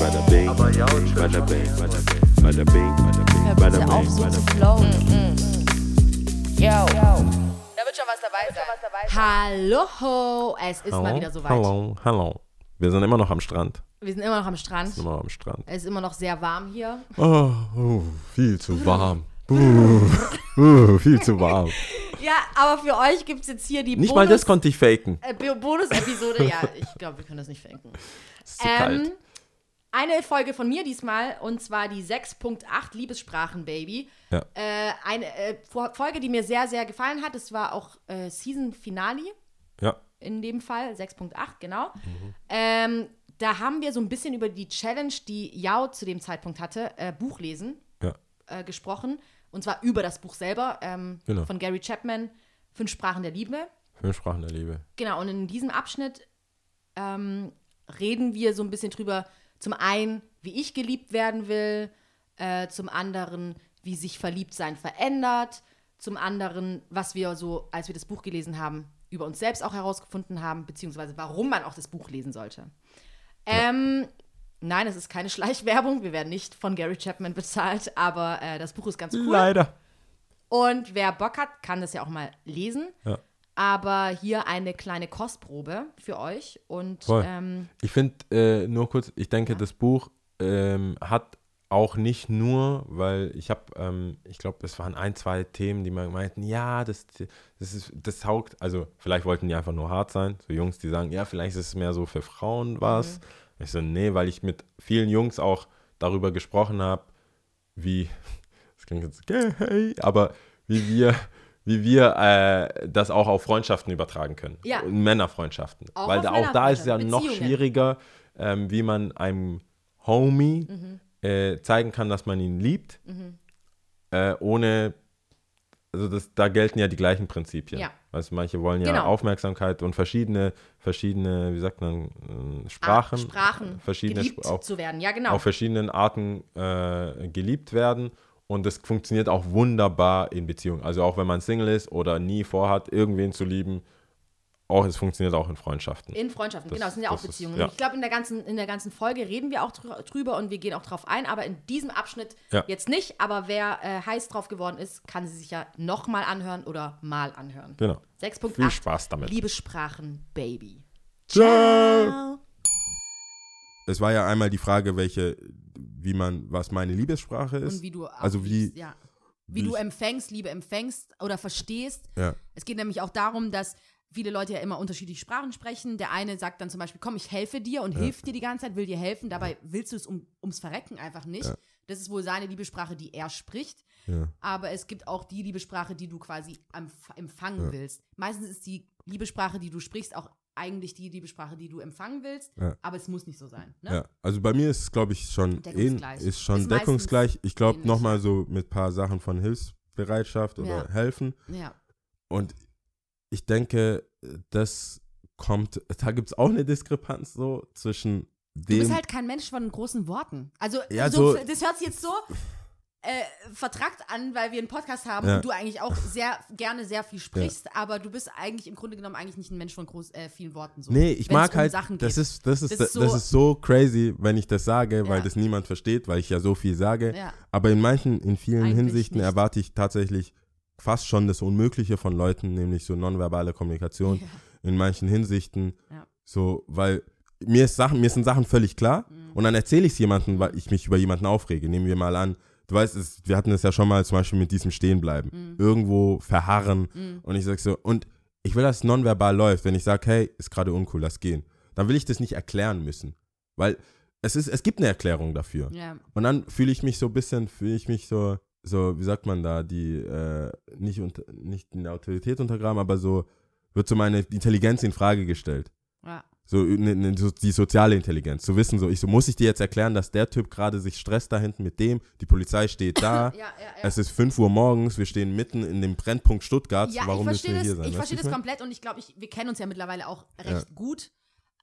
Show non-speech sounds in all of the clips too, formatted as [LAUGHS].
bada bing, bada bing, bada bing, bada bing, bada bing, bada bing. flowen. Yo. Da wird schon was dabei sein. Hallo, es ist mal wieder soweit. Hallo, hallo. Wir sind immer noch am Strand. Wir sind immer noch am Strand. Immer noch am Strand. Es ist immer noch sehr warm hier. Oh, oh viel zu warm. Uh, [LAUGHS] uh, viel zu warm. Ja, aber für euch gibt es jetzt hier die Nicht mal das konnte ich faken. äh, Bo- Bonus-Episode. ja, ich glaube, wir können das nicht. Es [LAUGHS] ist zu kalt. Eine Folge von mir diesmal und zwar die 6.8 Liebessprachen, Baby. Ja. Äh, eine äh, Folge, die mir sehr, sehr gefallen hat. Es war auch äh, Season Finale Ja. in dem Fall, 6.8, genau. Ähm, da haben wir so ein bisschen über die Challenge, die Yao zu dem Zeitpunkt hatte, äh, Buchlesen, Ja. äh, gesprochen. Und zwar über das Buch selber ähm, Genau. von Gary Chapman, Fünf Sprachen der Liebe. Fünf Sprachen der Liebe. Genau, und in diesem Abschnitt ähm, reden wir so ein bisschen drüber, zum einen, wie ich geliebt werden will, äh, zum anderen, wie sich Verliebtsein verändert, zum anderen, was wir so, als wir das Buch gelesen haben, über uns selbst auch herausgefunden haben, beziehungsweise warum man auch das Buch lesen sollte. Ähm, nein, es ist keine [LAUGHS] Schleichwerbung, wir werden nicht von Gary Chapman bezahlt, aber äh, das Buch ist ganz cool. Leider. Und wer Bock hat, kann das ja auch mal lesen. Ja. Aber hier eine kleine Kostprobe für euch. Und ähm, Ich finde, äh, nur kurz, ich denke, das Buch ähm, hat auch nicht nur, weil ich habe, ähm, ich glaube, es waren ein, zwei Themen, die man meinten, ja, das, das ist, das taugt, also vielleicht wollten die einfach nur hart sein, so Jungs, die sagen, ja, vielleicht ist es mehr so für Frauen was. Ich so, nee, weil ich mit vielen Jungs auch darüber gesprochen habe, wie, [LAUGHS] das klingt jetzt [LAUGHS] gay, aber wie wir, wie wir äh, das auch auf Freundschaften übertragen können. Ja. Und Männerfreundschaften. Auch Weil da, auch da ist es ja noch schwieriger, ähm, wie man einem Homie Mhm. äh, zeigen kann, dass man ihn liebt, äh, ohne, also das, da gelten ja die gleichen Prinzipien. Ja. Du, manche wollen ja Genau. Aufmerksamkeit und verschiedene, verschiedene, wie sagt man, äh, Sprachen, Sprachen verschiedene geliebt Sp- auch, zu werden. Ja, genau. auf verschiedenen Arten äh, geliebt werden. Und das funktioniert auch wunderbar in Beziehungen. Also auch wenn man Single ist oder nie vorhat, irgendwen zu lieben, auch es funktioniert auch in Freundschaften. In Freundschaften, Das- genau, das sind ja auch das ist- Beziehungen. ja. Ich glaube, in, der ganzen- in der ganzen Folge reden wir auch drü- drüber und wir gehen auch drauf ein, aber in diesem Abschnitt Ja. jetzt nicht. Aber wer äh, heiß drauf geworden ist, kann sie sich ja nochmal anhören oder mal anhören. Genau. 6.8 Viel Spaß damit. Liebessprachen, Baby. Ciao. Es war ja einmal die Frage, welche, wie man, was meine Liebessprache ist. Und wie du auch also wie, ja. wie, wie du empfängst, Liebe empfängst oder verstehst. ja, Es geht nämlich auch darum, dass viele Leute ja immer unterschiedliche Sprachen sprechen. Der eine sagt dann zum Beispiel, komm, ich helfe dir und hilft dir die ganze Zeit, will dir helfen. Dabei willst du es um, ums Verrecken einfach nicht. Ja. Das ist wohl seine Liebessprache, die er spricht. ja, Aber es gibt auch die Liebessprache, die du quasi empf- empfangen willst. Meistens ist die Liebessprache, die du sprichst, auch eigentlich die Liebessprache, die du empfangen willst. Ja. Aber es muss nicht so sein. Ne? ja. Also bei mir ist es, glaube ich, schon, Deckungsgleich. ist schon Ist deckungsgleich. Ich glaube nochmal so mit ein paar Sachen von Hilfsbereitschaft oder Ja. helfen. ja. Und ich denke, das kommt, da gibt es auch eine Diskrepanz so zwischen Du dem. bist halt kein Mensch von großen Worten. Also, Ja, so, so- das hört sich jetzt so äh, vertrackt an, weil wir einen Podcast haben Ja. und du eigentlich auch sehr gerne sehr viel sprichst, aber du bist eigentlich im Grunde genommen eigentlich nicht ein Mensch von groß, äh, vielen Worten. So, Nee, ich mag um halt, Sachen das geht. ist, das, ist, Das das, ist so- ist so crazy, wenn ich das sage, weil Ja. das niemand versteht, weil ich ja so viel sage. Ja. Aber in manchen, in vielen Eigentlich Hinsichten nicht. erwarte ich tatsächlich fast schon das Unmögliche von Leuten, nämlich so nonverbale Kommunikation. Ja. In manchen Hinsichten Ja. so, weil mir, ist Sachen, mir sind Sachen völlig klar Mhm. und dann erzähle ich es jemandem, weil ich mich über jemanden aufrege. Nehmen wir mal an, du weißt, es, wir hatten es ja schon mal zum Beispiel mit diesem Stehenbleiben. Mhm. Irgendwo verharren und ich sag so, und ich will, dass es nonverbal läuft, wenn ich sage, hey, ist gerade uncool, lass gehen. Dann will ich das nicht erklären müssen. Weil es ist, es gibt eine Erklärung dafür. Ja. Und dann fühle ich mich so ein bisschen, fühle ich mich so, so, wie sagt man da, die, äh, nicht, unter, nicht eine Autorität untergraben, aber so, wird so meine Intelligenz in Frage gestellt. Ja. So, ne, ne, so die soziale Intelligenz. Zu wissen, so, ich so, muss ich dir jetzt erklären, dass der Typ gerade sich stresst da hinten mit dem, die Polizei steht da, [LAUGHS] Ja, ja, ja. es ist 5 Uhr morgens, wir stehen mitten in dem Brennpunkt Stuttgart, Ja, warum ich müssen verstehe wir das, hier sein? ich verstehe das komplett und ich glaube, ich, wir kennen uns ja mittlerweile auch recht gut.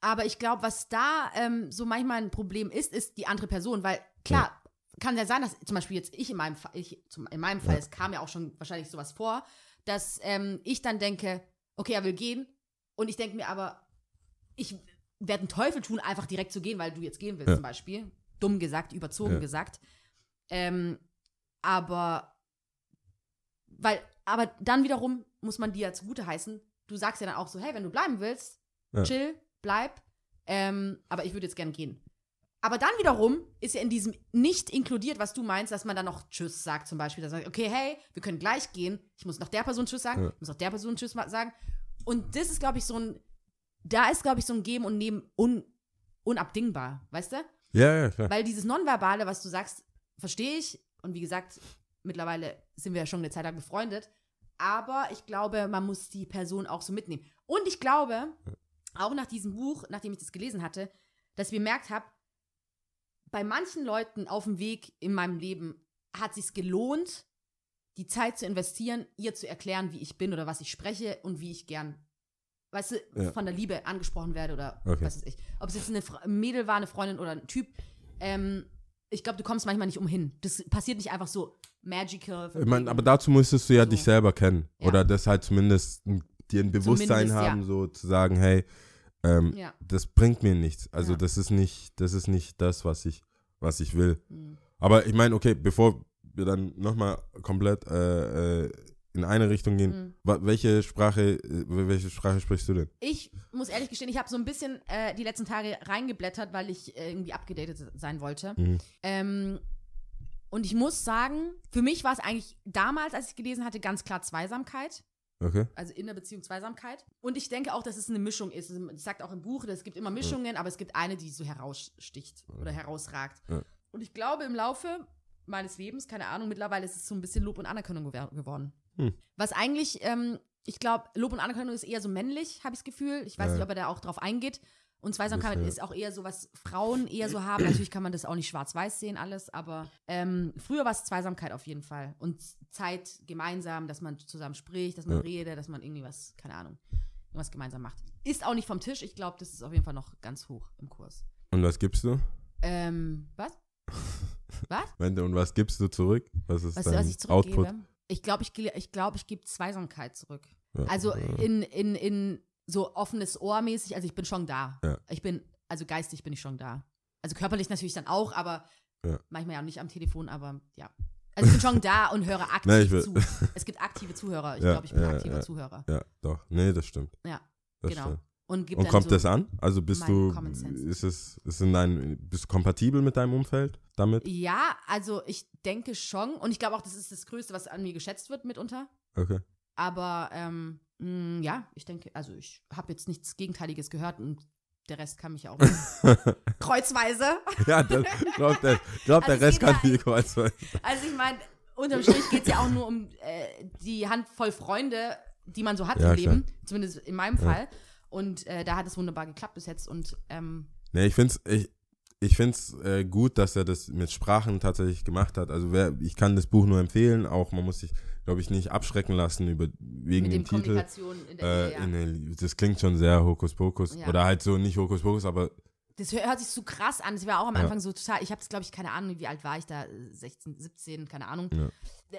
Aber ich glaube, was da ähm, so manchmal ein Problem ist, ist die andere Person, weil klar, kann ja sein, dass zum Beispiel jetzt ich in meinem Fall, ich, zum, in meinem Fall, es kam ja auch schon wahrscheinlich sowas vor, dass ähm, ich dann denke, okay, er will gehen und ich denke mir aber, ich werde einen Teufel tun, einfach direkt zu gehen, weil du jetzt gehen willst Ja. zum Beispiel. dumm gesagt, überzogen Ja. gesagt. Ähm, aber, weil, aber dann wiederum muss man dir ja zugute heißen, du sagst ja dann auch so, hey, wenn du bleiben willst, Ja. chill, bleib, ähm, aber ich würde jetzt gern gehen. Aber dann wiederum ist ja in diesem nicht inkludiert, was du meinst, dass man dann noch Tschüss sagt zum Beispiel. Dass man sagt, okay, hey, wir können gleich gehen. Ich muss noch der Person Tschüss sagen. Ich muss noch der Person Tschüss sagen. Und das ist, glaube ich, so ein, da ist, glaube ich, so ein Geben und Nehmen un, unabdingbar, weißt du? Ja, ja, klar. Weil dieses Nonverbale, was du sagst, verstehe ich. Und wie gesagt, mittlerweile sind wir ja schon eine Zeit lang befreundet. Aber ich glaube, man muss die Person auch so mitnehmen. Und ich glaube, auch nach diesem Buch, nachdem ich das gelesen hatte, dass ich bemerkt habe, bei manchen Leuten auf dem Weg in meinem Leben hat sich gelohnt, die Zeit zu investieren, ihr zu erklären, wie ich bin oder was ich spreche und wie ich gern, weißt du, Ja. von der Liebe angesprochen werde oder Okay. was weiß ich. Ob es jetzt eine ein Mädel war, eine Freundin oder ein Typ. Ähm, ich glaube, du kommst manchmal nicht umhin. Das passiert nicht einfach so magical. Ich mein, wegen- aber dazu müsstest du ja So. dich selber kennen. Ja. Oder das halt zumindest dir ein Bewusstsein Zumindest, ja. haben, so zu sagen, hey, ähm, ja. das bringt mir nichts. Also Ja. das ist nicht, das ist nicht das, was ich, was ich will. Mhm. Aber ich meine, okay, bevor wir dann nochmal komplett äh, äh, in eine Richtung gehen, Mhm. welche Sprache, äh, welche Sprache sprichst du denn? Ich muss ehrlich gestehen, ich habe so ein bisschen äh, die letzten Tage reingeblättert, weil ich äh, irgendwie abgedatet sein wollte. Mhm. Ähm, und ich muss sagen, für mich war es eigentlich damals, als ich gelesen hatte, ganz klar Zweisamkeit. Okay. Also in der Beziehung Zweisamkeit. Und ich denke auch, dass es eine Mischung ist. Es sagt auch im Buch, es gibt immer Mischungen, aber es gibt eine, die so heraussticht oder herausragt. Ja. Und ich glaube, im Laufe meines Lebens, keine Ahnung, mittlerweile ist es so ein bisschen Lob und Anerkennung geworden. Hm. Was eigentlich, ähm, ich glaube, Lob und Anerkennung ist eher so männlich, habe ich das Gefühl. Ich weiß Ja. nicht, ob er da auch drauf eingeht. Und Zweisamkeit ist auch eher so, was Frauen eher so haben. Natürlich kann man das auch nicht schwarz-weiß sehen, alles, aber ähm, früher war es Zweisamkeit auf jeden Fall. Und Zeit gemeinsam, dass man zusammen spricht, dass man Ja. redet, dass man irgendwie was, keine Ahnung, irgendwas gemeinsam macht. Ist auch nicht vom Tisch. Ich glaube, das ist auf jeden Fall noch ganz hoch im Kurs. Und was gibst du? Ähm, was? [LAUGHS] was? Und was gibst du zurück? Was ist Was, dein was? Output? Ich glaube, ich, ich, glaub, ich gebe Zweisamkeit zurück. Ja. Also in, in, in so offenes Ohr mäßig, also ich bin schon da. Ja. Ich bin, also geistig bin ich schon da. Also körperlich natürlich dann auch, aber Ja. manchmal ja nicht am Telefon, aber ja. Also ich bin schon da und höre [LAUGHS] aktiv will- zu. Es gibt aktive Zuhörer. Ich Ja, glaube, ich bin ja, aktiver ja. Zuhörer. Ja, doch. Nee, das stimmt. Ja, Das genau. stimmt. Und, Und kommt so, das an? Also bist du, ist es, ist in dein, bist du kompatibel mit deinem Umfeld damit? Ja, also ich denke schon. Und ich glaube auch, das ist das Größte, was an mir geschätzt wird mitunter. Okay. Aber ähm, mh, ja, ich denke, also ich habe jetzt nichts Gegenteiliges gehört und der Rest kann mich auch [LAUGHS] kreuzweise. [LAUGHS] ja, das, glaub, der, glaub, der Also es Rest kann ja- die Kreuz sein. Also ich meine, unterm Strich geht es ja auch nur um äh, die Handvoll Freunde, die man so hat Ja, im Leben. Zumindest in meinem Ja. Fall. Und äh, da hat es wunderbar geklappt bis jetzt. Und ähm, Nee, ich find's, ich, ich find's äh, gut, dass er das mit Sprachen tatsächlich gemacht hat. Also wer, ich kann das Buch nur empfehlen. Auch man muss sich, glaube ich, nicht abschrecken lassen über wegen dem dem Titel. In der Äh, in der, das klingt schon sehr Hokuspokus. Ja. Oder halt so nicht Hokuspokus, aber Das hör- hört sich so krass an. Das war auch am Ja. Anfang so total. Ich habe es, glaube ich, keine Ahnung, wie alt war ich da? 16, 17, keine Ahnung. Ja.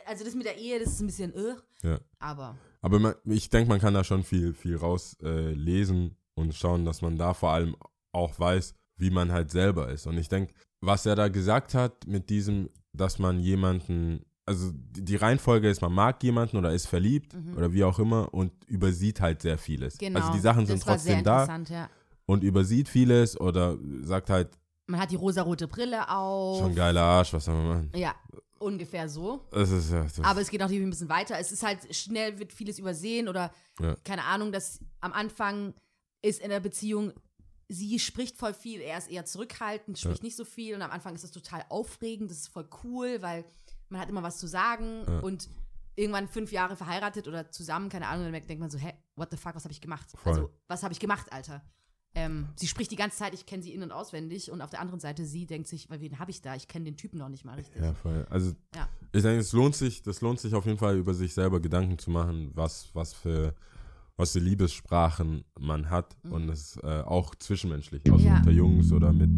Also das mit der Ehe, das ist ein bisschen, äh, ja. aber Aber man, ich denke, man kann da schon viel, viel raus äh, und schauen, dass man da vor allem auch weiß, wie man halt selber ist. Und ich denke, was er da gesagt hat mit diesem, dass man jemanden, also die Reihenfolge ist, man mag jemanden oder ist verliebt Mhm. oder wie auch immer und übersieht halt sehr vieles. genau. Also die Sachen sind das war sehr trotzdem da interessant, ja. Und übersieht vieles oder sagt halt, Man hat die rosarote Brille auf. schon geiler Arsch, was soll man machen? Ja, ungefähr so. Das ist ja, Aber es geht auch ein bisschen weiter. Es ist halt schnell wird vieles übersehen oder Ja. keine Ahnung, dass am Anfang ist in der Beziehung, sie spricht voll viel, er ist eher zurückhaltend, spricht nicht so viel und am Anfang ist das total aufregend, das ist voll cool, weil man hat immer was zu sagen Ja. und irgendwann fünf Jahre verheiratet oder zusammen, keine Ahnung, dann denkt man so, hä, what the fuck, was habe ich gemacht? Voll. Also, was habe ich gemacht, Alter? Ähm, sie spricht die ganze Zeit, ich kenne sie in- und auswendig und auf der anderen Seite, sie denkt sich, weil wen habe ich da? Ich kenne den Typen noch nicht mal richtig. Ja, voll. Also Ja. ich denke, es lohnt sich, das lohnt sich auf jeden Fall über sich selber Gedanken zu machen, was, was für was für Liebessprachen man hat und das äh, auch zwischenmenschlich, also Ja. unter Jungs oder mit